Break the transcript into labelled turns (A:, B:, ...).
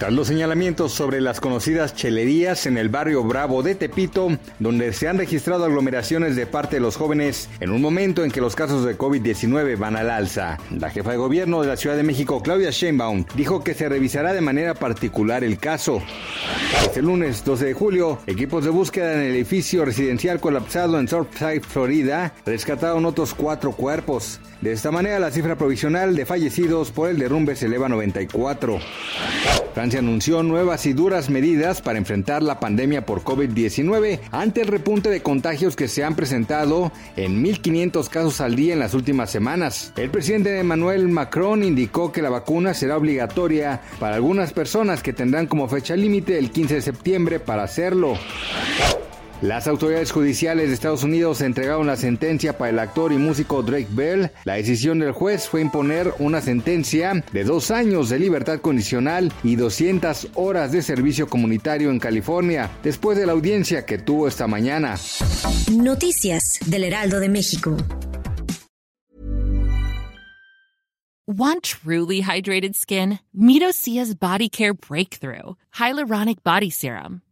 A: Tras los señalamientos sobre las conocidas chelerías en el barrio Bravo de Tepito, donde se han registrado aglomeraciones de parte de los jóvenes en un momento en que los casos de COVID-19 van al alza, la jefa de gobierno de la Ciudad de México, Claudia Sheinbaum, dijo que se revisará de manera particular el caso. Este lunes 12 de julio, equipos de búsqueda en el edificio residencial colapsado en Surfside, Florida, rescataron otros cuatro cuerpos. De esta manera, la cifra provisional de fallecidos por el derrumbe se eleva a 94. Francia anunció nuevas y duras medidas para enfrentar la pandemia por COVID-19 ante el repunte de contagios que se han presentado en 1.500 casos al día en las últimas semanas. El presidente Emmanuel Macron indicó que la vacuna será obligatoria para algunas personas que tendrán como fecha límite el 15 de septiembre para hacerlo. Las autoridades judiciales de Estados Unidos entregaron la sentencia para el actor y músico Drake Bell. La decisión del juez fue imponer una sentencia de dos años de libertad condicional y 200 horas de servicio comunitario en California, después de la audiencia que tuvo esta mañana.
B: Noticias del Heraldo de México.
C: Want truly hydrated skin? Midosia's Body Care Breakthrough Hyaluronic Body Serum.